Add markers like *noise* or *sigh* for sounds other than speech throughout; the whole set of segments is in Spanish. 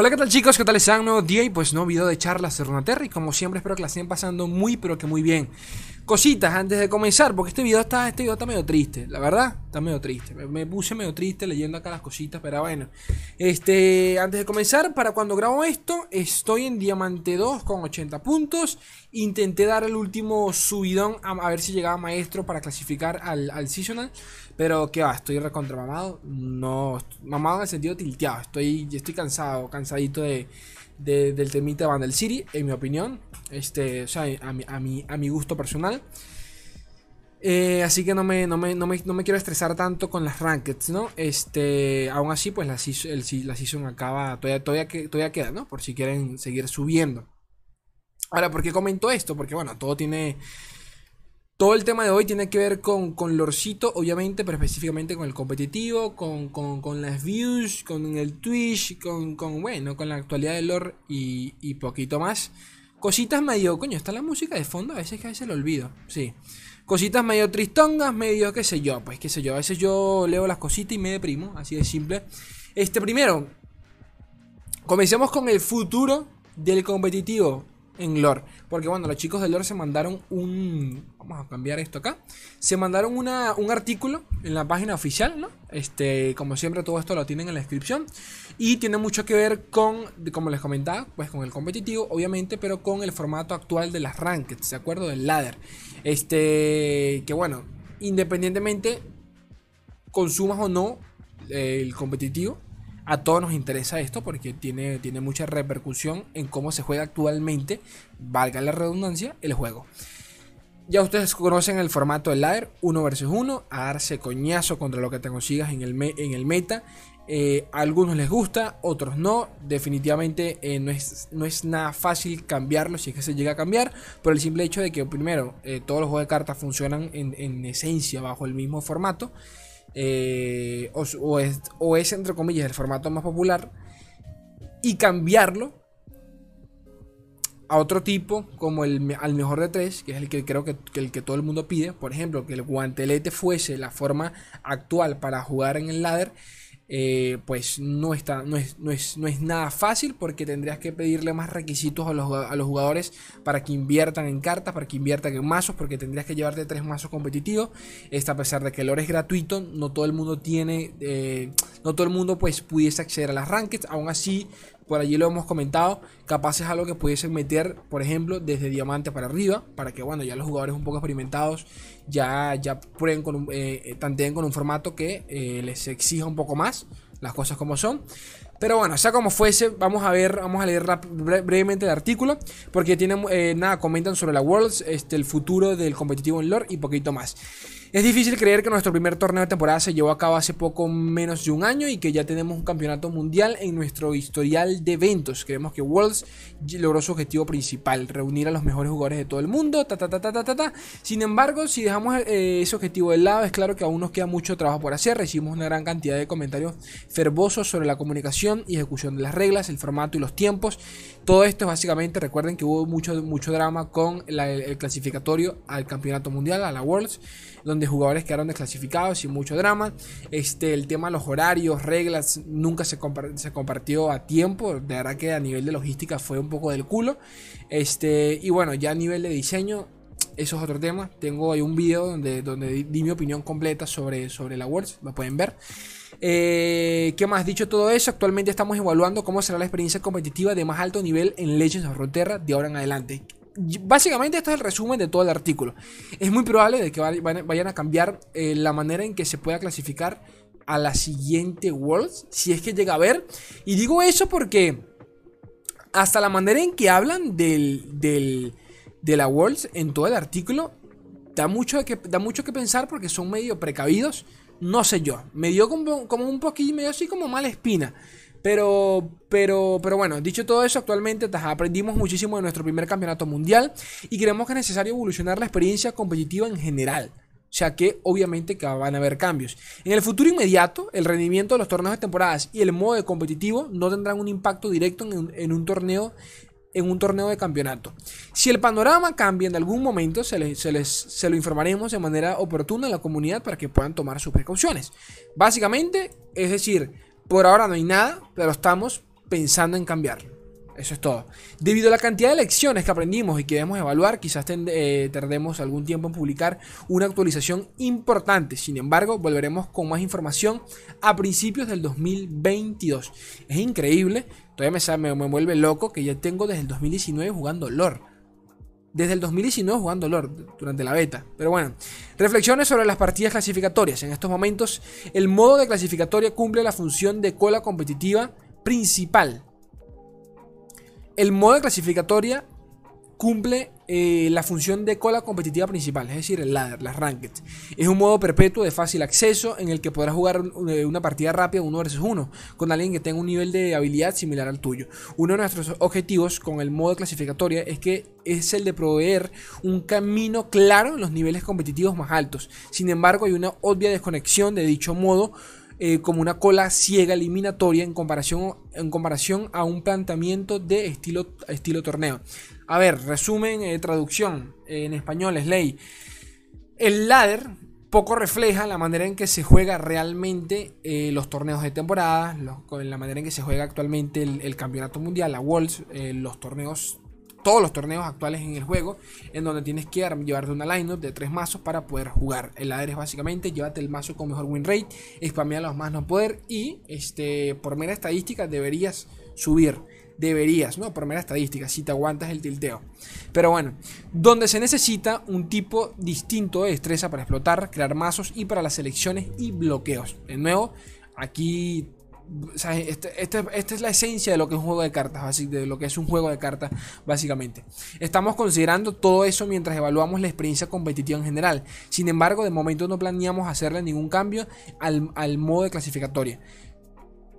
Hola, ¿qué tal chicos? ¿Qué tal están? Nuevo día y pues no video de charlas de Runaterra y como siempre espero que la estén pasando muy pero que muy bien. Cositas antes de comenzar, porque este video está, este video está medio triste, la verdad, está medio triste. Me, puse medio triste leyendo acá las cositas, pero bueno. Este, antes de comenzar, para cuando grabo esto, estoy en Diamante 2 con 80 puntos. Intenté dar el último subidón a, ver si llegaba maestro para clasificar al, al seasonal. Pero que va, estoy recontra mamado. No, mamado en el sentido tilteado. Estoy, estoy cansado, cansadito de, del temita de Vandal City, en mi opinión. Este, o sea, a mi, a mi, a mi gusto personal. Eh, así que no me, no, me, no, me, no me, quiero estresar tanto con las rankeds, ¿no? Este, aún así, pues la, el, la season acaba, todavía, todavía, todavía queda, ¿no? Por si quieren seguir subiendo. Ahora, ¿por qué comento esto? Porque, bueno, todo tiene todo el tema de hoy tiene que ver con, con Lorcito, obviamente, pero específicamente con el competitivo, con, con, las views, con el Twitch, con, con, bueno, con la actualidad de Lore y, y, poquito más. Cositas medio, coño, está la música de fondo, a veces que a veces lo olvido, sí. Cositas medio tristongas, medio qué sé yo, pues qué sé yo. A veces yo leo las cositas y me deprimo, así de simple. Este primero, comencemos con el futuro del competitivo en lore. Porque bueno, los chicos de lore se mandaron un... Vamos a cambiar esto acá. Se mandaron una, un artículo en la página oficial, ¿no? Este, como siempre todo esto lo tienen en la descripción. Y tiene mucho que ver con, como les comentaba, pues con el competitivo, obviamente, pero con el formato actual de las rankeds, ¿de acuerdo? Del ladder. Este, que bueno, independientemente consumas o no el competitivo, a todos nos interesa esto porque tiene, tiene mucha repercusión en cómo se juega actualmente, valga la redundancia, el juego. Ya ustedes conocen el formato del ladder, 1 versus 1, a darse coñazo contra lo que te consigas en el, en el meta. Eh, a algunos les gusta, otros no. Definitivamente eh, no, es, no es nada fácil cambiarlo si es que se llega a cambiar. Por el simple hecho de que, primero, eh, todos los juegos de cartas funcionan en, en esencia bajo el mismo formato. Eh, o, es, entre comillas el formato más popular, y cambiarlo a otro tipo, como el al mejor de tres, que es el que creo que, el que todo el mundo pide. Por ejemplo, que el guantelete fuese la forma actual para jugar en el ladder. Eh, pues no, está, no, es, no, es, no es nada fácil porque tendrías que pedirle más requisitos a los, a los, jugadores para que inviertan en cartas, para que inviertan en mazos, porque tendrías que llevarte tres mazos competitivos. Esta, a pesar de que el oro es gratuito, no todo el mundo tiene, eh, no todo el mundo pues pudiese acceder a las rankings. Aún así, por allí lo hemos comentado, capaz es algo que pudiesen meter, por ejemplo, desde diamante para arriba, para que, bueno, ya los jugadores un poco experimentados ya, ya prueben con un, eh, tanteen con un formato que eh, les exija un poco más, las cosas como son. Pero bueno, sea como fuese, vamos a ver, vamos a leer brevemente el artículo, porque tienen, eh, nada, comentan sobre la Worlds, este, el futuro del competitivo en lore y poquito más. Es difícil creer que nuestro primer torneo de temporada se llevó a cabo hace poco menos de un año y que ya tenemos un campeonato mundial en nuestro historial de eventos. Creemos que Worlds logró su objetivo principal, reunir a los mejores jugadores de todo el mundo. Ta, ta, ta, ta, ta, ta. Sin embargo, si dejamos eh, ese objetivo de lado, es claro que aún nos queda mucho trabajo por hacer. Recibimos una gran cantidad de comentarios fervosos sobre la comunicación y ejecución de las reglas, el formato y los tiempos. Todo esto básicamente, recuerden que hubo mucho, mucho drama con el clasificatorio al campeonato mundial, a la Worlds donde jugadores quedaron desclasificados y mucho drama. Este, el tema de los horarios, reglas, nunca se, se compartió a tiempo. De verdad que a nivel de logística fue un poco del culo. Este, y bueno, ya a nivel de diseño, eso es otro tema. Tengo ahí un video donde, donde di, mi opinión completa sobre, sobre la Worlds, lo pueden ver. Eh, ¿Qué más? Dicho todo eso, actualmente estamos evaluando cómo será la experiencia competitiva de más alto nivel en Legends of Runeterra de ahora en adelante básicamente esto es el resumen de todo el artículo. Es muy probable de que vayan a cambiar eh, la manera en que se pueda clasificar a la siguiente Worlds, si es que llega a ver. Y digo eso porque hasta la manera en que hablan del, del, de la Worlds en todo el artículo da mucho, que, da mucho que pensar porque son medio precavidos. No sé yo, me dio como, un poquillo, medio así como mala espina. Pero, pero, pero bueno, dicho todo eso, actualmente aprendimos muchísimo de nuestro primer campeonato mundial y creemos que es necesario evolucionar la experiencia competitiva en general. O sea que obviamente que van a haber cambios. En el futuro inmediato, el rendimiento de los torneos de temporadas y el modo de competitivo no tendrán un impacto directo en un, torneo en un torneo de campeonato. Si el panorama cambia en algún momento, se, les, se, les, se lo informaremos de manera oportuna a la comunidad para que puedan tomar sus precauciones. Básicamente, es decir, por ahora no hay nada, pero estamos pensando en cambiarlo. Eso es todo. Debido a la cantidad de lecciones que aprendimos y que debemos evaluar, quizás eh, tardemos algún tiempo en publicar una actualización importante. Sin embargo, volveremos con más información a principios del 2022. Es increíble, todavía me, me, me vuelve loco que ya tengo desde el 2019 jugando lore. Desde el 2019 jugando lore durante la beta. Pero bueno, reflexiones sobre las partidas clasificatorias. En estos momentos, el modo de clasificatoria cumple la función de cola competitiva principal el modo de clasificatoria cumple eh, la función de cola competitiva principal, es decir, el ladder, las rankeds. Es un modo perpetuo de fácil acceso en el que podrás jugar eh, una partida rápida uno versus uno con alguien que tenga un nivel de habilidad similar al tuyo. Uno de nuestros objetivos con el modo clasificatoria es que es el de proveer un camino claro en los niveles competitivos más altos. Sin embargo, hay una obvia desconexión de dicho modo eh, como una cola ciega eliminatoria en comparación, en comparación a un planteamiento de estilo, estilo torneo. A ver, resumen, eh, traducción en español es ley. El ladder poco refleja la manera en que se juega realmente eh, los torneos de temporada, la manera en que se juega actualmente el, campeonato mundial, la Worlds, los torneos todos los torneos actuales en el juego, en donde tienes que llevarte una lineup de tres mazos para poder jugar. El ladder es básicamente llévate el mazo con mejor win rate, spamea los más no poder y este, por mera estadística deberías subir. Deberías, ¿no? Por mera estadística, si te aguantas el tilteo. Pero bueno, donde se necesita un tipo distinto de destreza para explotar, crear mazos y para las selecciones y bloqueos. De nuevo, aquí este, este, esta es la esencia de lo que es un juego de cartas, es básicamente. Estamos considerando todo eso mientras evaluamos la experiencia competitiva en general. Sin embargo, de momento no planeamos hacerle ningún cambio al, al modo de clasificatoria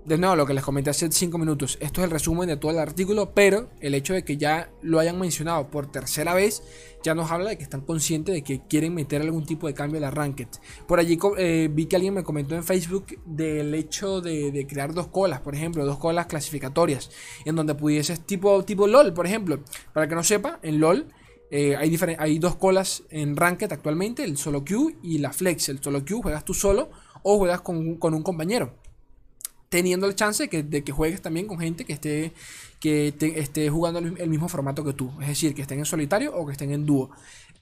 de nuevo, lo que les comenté hace 5 minutos, esto es el resumen de todo el artículo, pero el hecho de que ya lo hayan mencionado por tercera vez, ya nos habla de que están conscientes de que quieren meter algún tipo de cambio a la ranked. Por allí eh, vi que alguien me comentó en Facebook del hecho de, crear dos colas, por ejemplo, dos colas clasificatorias, en donde pudieses tipo, tipo LOL, por ejemplo. Para que no sepa, en LOL eh, hay, hay dos colas en Ranked actualmente, el solo queue y la flex. El solo queue juegas tú solo o juegas con, con un compañero teniendo el chance de que, juegues también con gente que esté, que esté jugando el, mismo formato que tú. Es decir, que estén en solitario o que estén en dúo.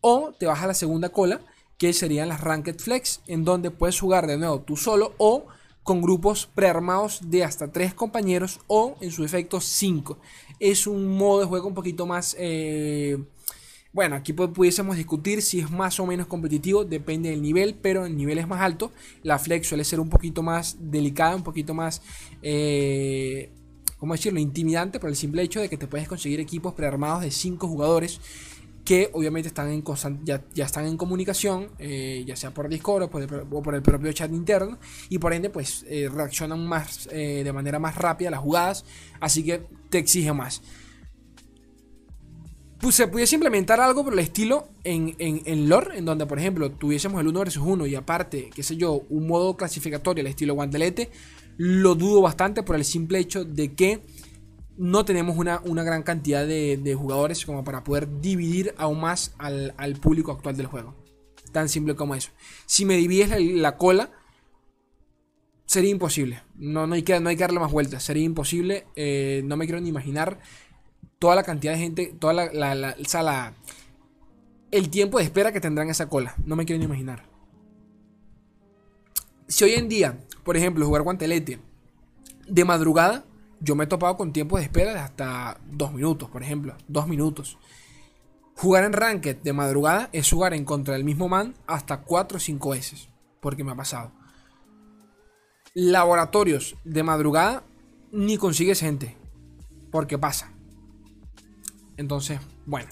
O te vas a la segunda cola, que serían las Ranked Flex, en donde puedes jugar de nuevo tú solo o con grupos prearmados de hasta 3 compañeros o en su efecto 5. Es un modo de juego un poquito más... Eh, bueno, aquí pudiésemos discutir si es más o menos competitivo, depende del nivel, pero en niveles más altos la flex suele ser un poquito más delicada, un poquito más, eh, ¿cómo decirlo?, intimidante por el simple hecho de que te puedes conseguir equipos prearmados de 5 jugadores que obviamente están en ya, ya, están en comunicación, eh, ya sea por Discord o por, el, propio chat interno, y por ende pues eh, reaccionan más de manera más rápida a las jugadas, así que te exige más pues se pudiese implementar algo por el estilo en, en, lore, en donde, por ejemplo, tuviésemos el 1 versus 1 y aparte, qué sé yo, un modo clasificatorio al estilo guantelete, lo dudo bastante por el simple hecho de que no tenemos una, gran cantidad de, jugadores como para poder dividir aún más al, público actual del juego. Tan simple como eso. Si me divides la, cola, sería imposible. No, no, hay que, no hay que darle más vueltas. Sería imposible. Eh, no me quiero ni imaginar toda la cantidad de gente, toda la, la, el tiempo de espera que tendrán esa cola. No me quiero ni imaginar. Si hoy en día, por ejemplo, jugar guantelete de madrugada, yo me he topado con tiempos de espera de hasta dos minutos, por ejemplo, dos minutos. Jugar en Ranked de madrugada es jugar en contra del mismo man hasta 4 o 5 veces, porque me ha pasado. Laboratorios de madrugada ni consigues gente, porque pasa. Entonces, bueno.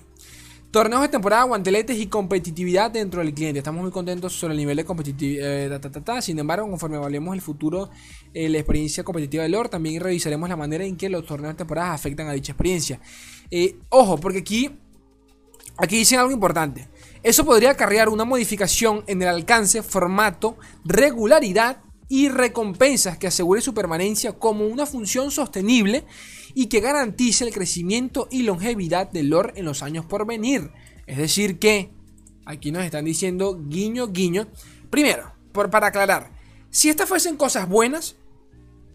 Torneos de temporada, guanteletes y competitividad dentro del cliente. Estamos muy contentos sobre el nivel de competitividad. Eh, Sin embargo, conforme evaluemos el futuro, eh, la experiencia competitiva de Lord, también revisaremos la manera en que los torneos de temporada afectan a dicha experiencia. Eh, ojo, porque aquí, aquí dicen algo importante. Eso podría acarrear una modificación en el alcance, formato, regularidad y recompensas que asegure su permanencia como una función sostenible y que garantice el crecimiento y longevidad del lore en los años por venir. Es decir que aquí nos están diciendo guiño guiño. Primero, por, para aclarar, si estas fuesen cosas buenas,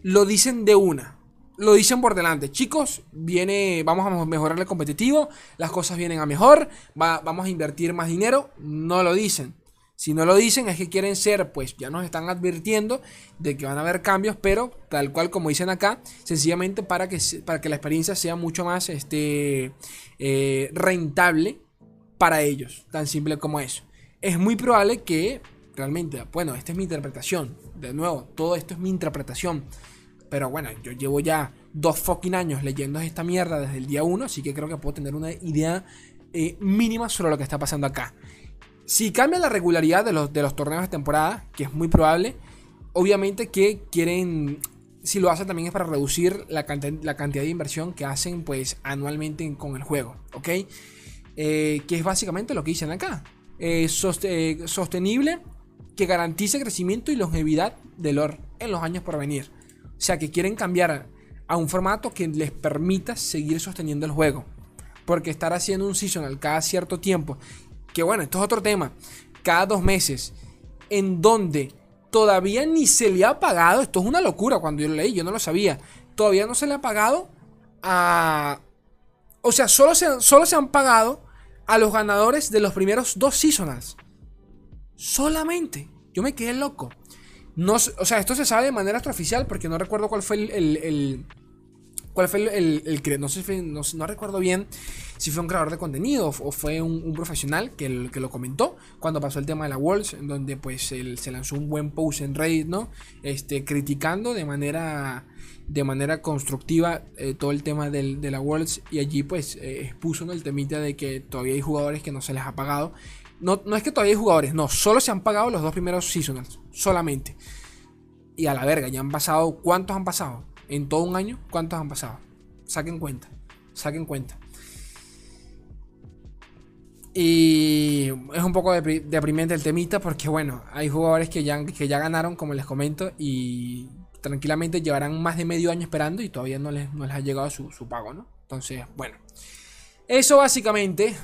lo dicen de una. lo dicen por delante. Chicos, viene, vamos a mejorar el competitivo, las cosas vienen a mejor, vamos a invertir más dinero. No lo dicen. Si no lo dicen es que quieren ser, pues ya nos están advirtiendo de que van a haber cambios, pero tal cual como dicen acá, sencillamente para que, para que la experiencia sea mucho más este, eh, rentable para ellos. Tan simple como eso. Es muy probable que realmente, bueno, esta es mi interpretación. De nuevo, todo esto es mi interpretación. Pero bueno, yo llevo ya dos fucking años leyendo esta mierda desde el día uno, así que creo que puedo tener una idea eh, mínima sobre lo que está pasando acá. Si cambia la regularidad de los, de los torneos de temporada, que es muy probable, obviamente que quieren, si lo hacen también es para reducir la, la cantidad de inversión que hacen pues anualmente con el juego, ¿ok? Eh, que es básicamente lo que dicen acá. Eh, sostenible que garantice crecimiento y longevidad del lore en los años por venir. O sea que quieren cambiar a un formato que les permita seguir sosteniendo el juego. Porque estar haciendo un seasonal cada cierto tiempo que bueno, esto es otro tema, cada dos meses, en donde todavía ni se le ha pagado, esto es una locura cuando yo lo leí, yo no lo sabía, todavía no se le ha pagado a... O sea, solo se, solo se han pagado a los ganadores de los primeros dos seasonals. Solamente. Yo me quedé loco. No, o sea, esto se sabe de manera extraoficial porque no recuerdo cuál fue el cuál fue el, el, no, sé, no, no, recuerdo bien si fue un creador de contenido o fue un, profesional que, que, lo comentó cuando pasó el tema de la Worlds, en donde pues se lanzó un buen post en Reddit, ¿no? Este, criticando de manera, de manera constructiva eh, todo el tema del, de la Worlds y allí pues eh, expuso ¿no? el temita de que todavía hay jugadores que no se les ha pagado. No, no es que todavía hay jugadores, no, solo se han pagado los dos primeros seasonals, solamente. Y a la verga, ya han pasado, ¿cuántos han pasado? En todo un año, ¿cuántos han pasado? Saquen cuenta, saquen cuenta. Y es un poco deprimente el temita porque, bueno, hay jugadores que ya, que ya ganaron, como les comento, y tranquilamente llevarán más de medio año esperando y todavía no les, no les ha llegado su, su pago, ¿no? Entonces, bueno. Eso básicamente.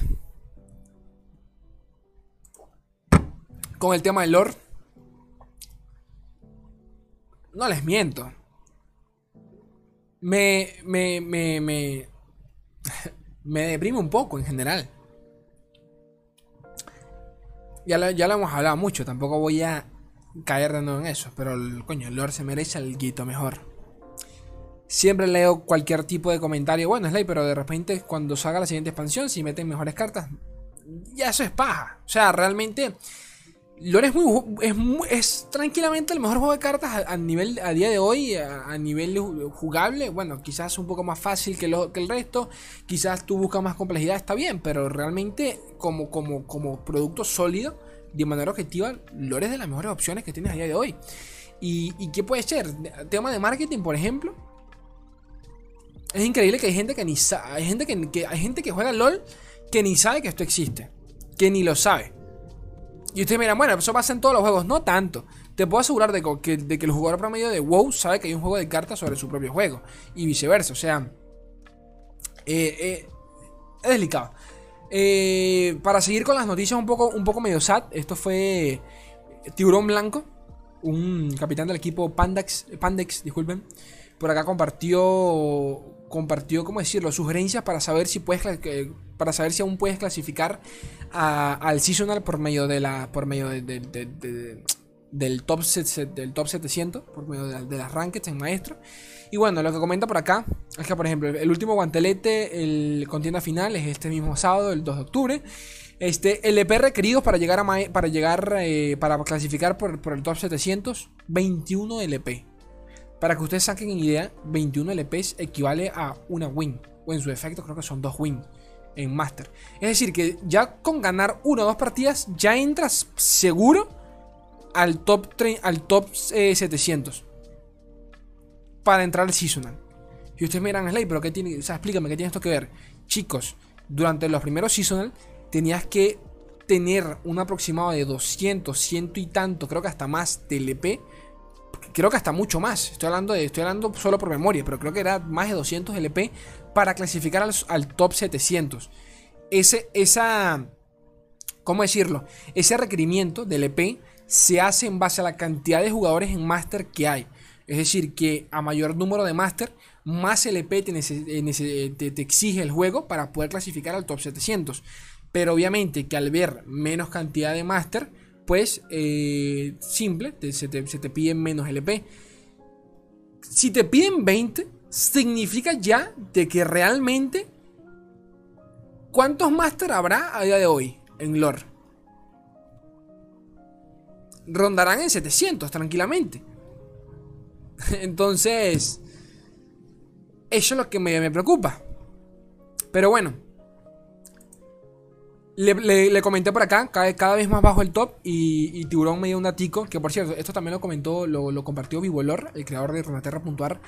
Con el tema del lore. No les miento me, me, me, me, *laughs* me deprime un poco en general. Ya lo, ya lo hemos hablado mucho, tampoco voy a caer de nuevo en eso, pero el, coño, el Lord se merece el guito mejor. Siempre leo cualquier tipo de comentario, bueno, Slay, pero de repente cuando salga la siguiente expansión, si meten mejores cartas, ya eso es paja. O sea, realmente Lore es muy es, tranquilamente el mejor juego de cartas a, nivel a día de hoy, a, nivel jugable. Bueno, quizás un poco más fácil que, lo, que el resto. Quizás tú buscas más complejidad, está bien, pero realmente como, como, como producto sólido, de manera objetiva, Lore es de las mejores opciones que tienes a día de hoy. ¿Y, qué puede ser? Tema de marketing, por ejemplo. Es increíble que hay gente que ni hay gente que, hay gente que juega LOL que ni sabe que esto existe, que ni lo sabe. Y ustedes miran, bueno, eso pasa en todos los juegos. No tanto. Te puedo asegurar de que, el jugador promedio de WoW sabe que hay un juego de cartas sobre su propio juego. Y viceversa. O sea, eh, eh, es delicado. Eh, para seguir con las noticias un poco, un poco medio sad. Esto fue Tiburón Blanco. Un capitán del equipo Pandex, Pandex disculpen. Por acá compartió compartió, ¿cómo decirlo?, sugerencias para saber si puedes para saber si aún puedes clasificar al seasonal por medio de la por medio del top del top 700 por medio de, las rankings en maestro. Y bueno, lo que comenta por acá es que por ejemplo, el último guantelete, el contienda final es este mismo sábado, el 2 de octubre. Este, LP requeridos para llegar a para llegar eh, para clasificar por, por el top 700, 21 LP. Para que ustedes saquen idea, 21 LPs equivale a una win. O en su efecto creo que son dos wins en Master. Es decir, que ya con ganar una o dos partidas ya entras seguro al top, al top 700. Eh, para entrar al Seasonal. Y ustedes me dirán, Slay, pero ¿qué tiene? O sea, explícame, ¿qué tiene esto que ver? Chicos, durante los primeros Seasonal tenías que tener un aproximado de 200, ciento y tanto, creo que hasta más TLP creo que hasta mucho más. Estoy hablando estoy hablando solo por memoria, pero creo que era más de 200 LP para clasificar al, top 700. Ese, esa, ¿cómo decirlo? Ese requerimiento del LP se hace en base a la cantidad de jugadores en Master que hay. Es decir, que a mayor número de Master, más LP te, te, exige el juego para poder clasificar al top 700. Pero obviamente que al ver menos cantidad de Master, pues eh, simple, se, te, se te piden menos LP. Si te piden 20, significa ya de que realmente... ¿Cuántos Master habrá a día de hoy en lore? Rondarán en 700 tranquilamente. *laughs* Entonces, eso es lo que me, preocupa. Pero bueno. Le, comenté por acá, cada, vez más bajo el top. Y, Tiburón me dio un datico. Que por cierto, esto también lo comentó, lo, compartió Vivolor, el creador de Runaterra.ar,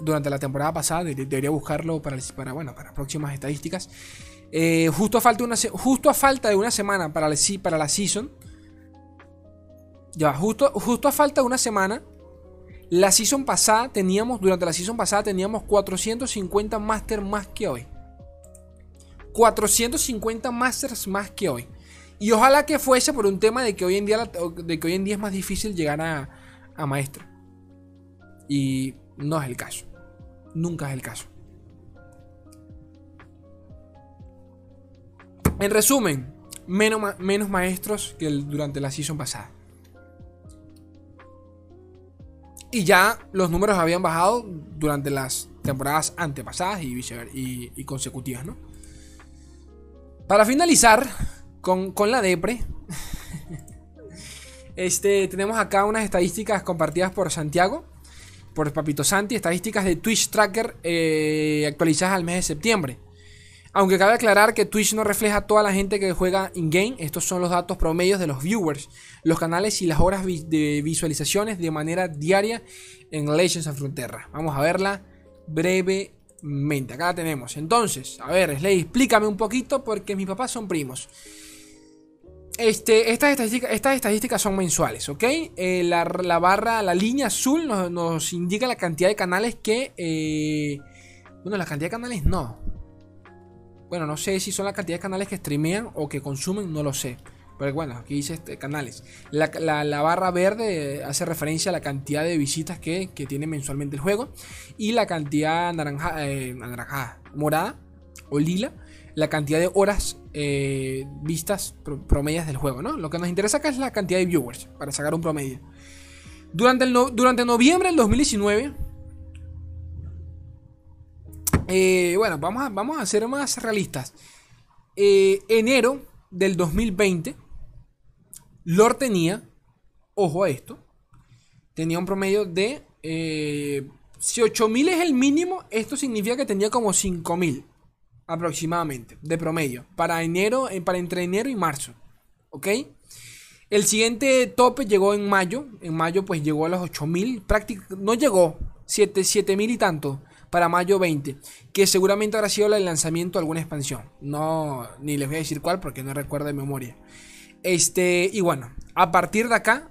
durante la temporada pasada. debería buscarlo para, para, bueno, para próximas estadísticas. Eh, justo, a falta justo a falta de una semana para la, para la season. Ya, justo, justo a falta de una semana la season pasada teníamos, durante la season pasada teníamos 450 Masters más que hoy. 450 Masters más que hoy. Y ojalá que fuese por un tema de que hoy en día, de que hoy en día es más difícil llegar a, a maestro. Y no es el caso. Nunca es el caso. En resumen, menos, menos maestros que durante la season pasada. Y ya los números habían bajado durante las temporadas antepasadas y, y, consecutivas, ¿no? Para finalizar con, la depre, *laughs* este, tenemos acá unas estadísticas compartidas por Santiago, por Papito Santi, estadísticas de Twitch Tracker eh, actualizadas al mes de septiembre. Aunque cabe aclarar que Twitch no refleja toda la gente que juega in-game, estos son los datos promedios de los viewers, los canales y las horas de visualizaciones de manera diaria en Legends of Frontera. Vamos a verla brevemente. Acá la tenemos. Entonces, a ver, Slay, explícame un poquito porque mis papás son primos. Este, estas, estadísticas, estas estadísticas son mensuales, ¿ok? Eh, la, barra, la línea azul nos, indica la cantidad de canales que... Eh, bueno, la cantidad de canales no. Bueno, no sé si son la cantidad de canales que streamean o que consumen, no lo sé. Pero bueno, aquí dice este, canales. La, barra verde hace referencia a la cantidad de visitas que, tiene mensualmente el juego. Y la cantidad naranja, eh, morada o lila, la cantidad de horas eh, vistas promedias del juego. ¿no? Lo que nos interesa acá es la cantidad de viewers, para sacar un promedio. Durante, el durante noviembre del 2019 eh, bueno, vamos a, vamos a ser más realistas. Enero del 2020, Lord tenía, ojo a esto, tenía un promedio de... Eh, si 8000 es el mínimo, esto significa que tenía como 5000 aproximadamente de promedio para enero, para entre enero y marzo. ¿Ok? El siguiente tope llegó en mayo. En mayo pues llegó a los 8000. No llegó. 7000 y tanto para mayo 20, que seguramente habrá sido el lanzamiento de alguna expansión. No, ni les voy a decir cuál porque no recuerdo de memoria. Este, y bueno, a partir de acá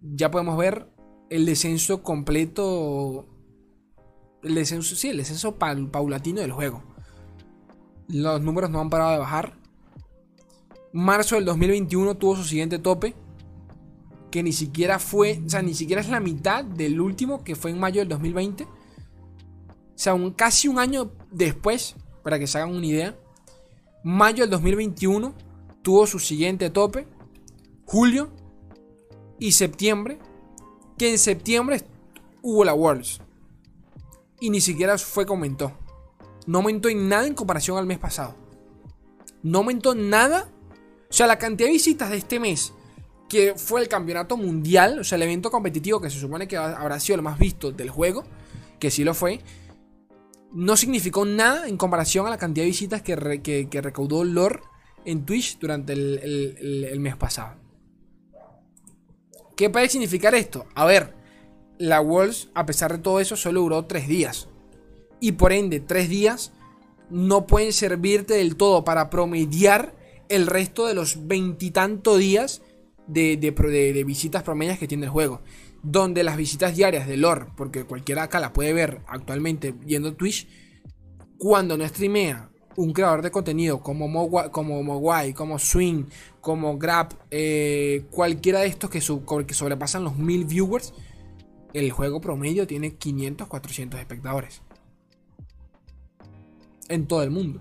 ya podemos ver el descenso completo. El descenso, sí, el descenso paulatino del juego. Los números no han parado de bajar. Marzo del 2021 tuvo su siguiente tope. Que ni siquiera fue, o sea, ni siquiera es la mitad del último que fue en mayo del 2020. O sea, un, casi un año después, para que se hagan una idea, mayo del 2021 tuvo su siguiente tope, julio y septiembre, que en septiembre hubo la Worlds. Y ni siquiera fue que aumentó. No aumentó en nada en comparación al mes pasado. No aumentó nada. O sea, la cantidad de visitas de este mes, que fue el campeonato mundial, o sea, el evento competitivo que se supone que habrá sido el más visto del juego, que sí lo fue, no significó nada en comparación a la cantidad de visitas que, recaudó Lore en Twitch durante el, mes pasado. ¿Qué puede significar esto? A ver, la Worlds, a pesar de todo eso, solo duró tres días. Y por ende, tres días no pueden servirte del todo para promediar el resto de los veintitantos días de, de, visitas promedias que tiene el juego donde las visitas diarias de lore, porque cualquiera acá la puede ver actualmente viendo Twitch, cuando no streamea un creador de contenido como, Mogwai, como Mogwai, como Swing, como Grab, eh, cualquiera de estos que, sobrepasan los 1000 viewers, el juego promedio tiene 500, 400 espectadores. en todo el mundo.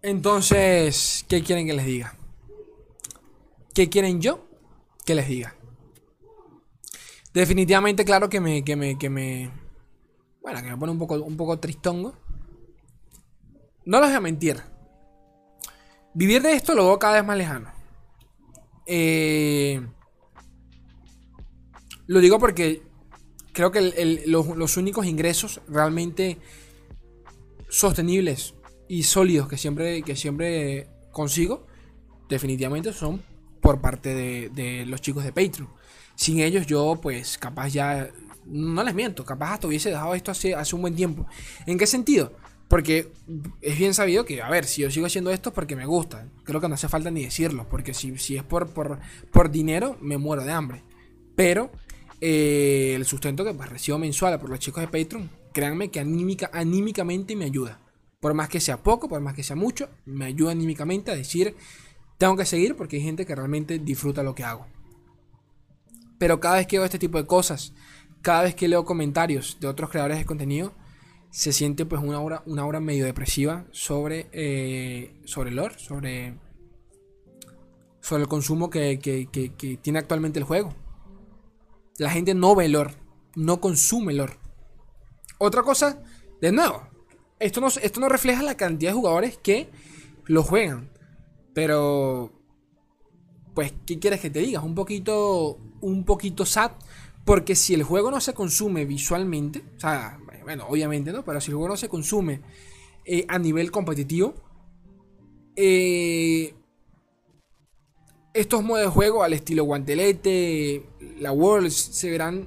Entonces, ¿qué quieren que les diga? ¿Qué quieren yo que les diga? Definitivamente, claro que me, que me, que me, bueno, que me pone un poco, un poco tristongo. No les voy a mentir. Vivir de esto lo veo cada vez más lejano. Eh, lo digo porque creo que los, los únicos ingresos realmente sostenibles y sólidos que siempre, que siempre consigo, definitivamente son por parte de, los chicos de Patreon. Sin ellos yo pues capaz ya, no les miento, capaz hasta hubiese dejado esto hace, hace un buen tiempo. ¿En qué sentido? Porque es bien sabido que, a ver, si yo sigo haciendo esto es porque me gusta. Creo que no hace falta ni decirlo, porque si, si es por, por, por, dinero, me muero de hambre. Pero eh, el sustento que pues, recibo mensual por los chicos de Patreon, créanme que anímica, anímicamente me ayuda. Por más que sea poco, por más que sea mucho, me ayuda anímicamente a decir, tengo que seguir porque hay gente que realmente disfruta lo que hago. Pero cada vez que veo este tipo de cosas, cada vez que leo comentarios de otros creadores de contenido, se siente pues una hora, una medio depresiva sobre, eh, sobre el lore, sobre, sobre el consumo que, que, tiene actualmente el juego. La gente no ve lore, no consume lore. Otra cosa, de nuevo, esto no, esto no refleja la cantidad de jugadores que lo juegan. Pero, pues, ¿qué quieres que te diga? Un poquito, un poquito sad. Porque si el juego no se consume visualmente, o sea, bueno, obviamente no, pero si el juego no se consume eh, a nivel competitivo, eh, estos modos de juego al estilo guantelete, la Worlds, se verán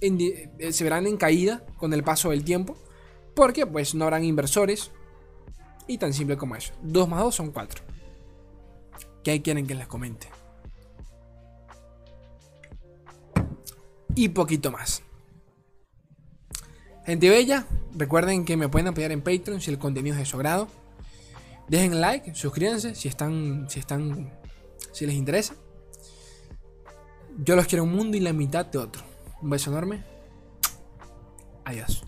en, eh, se verán en caída con el paso del tiempo. Porque pues no habrán inversores. Y tan simple como eso. 2 más 2 son 4. ¿Qué quieren que les comente? Y poquito más. Gente bella, recuerden que me pueden apoyar en Patreon si el contenido es de su agrado. Dejen like, suscríbanse si están, si están, si les interesa. Yo los quiero un mundo y la mitad de otro. Un beso enorme. Adiós.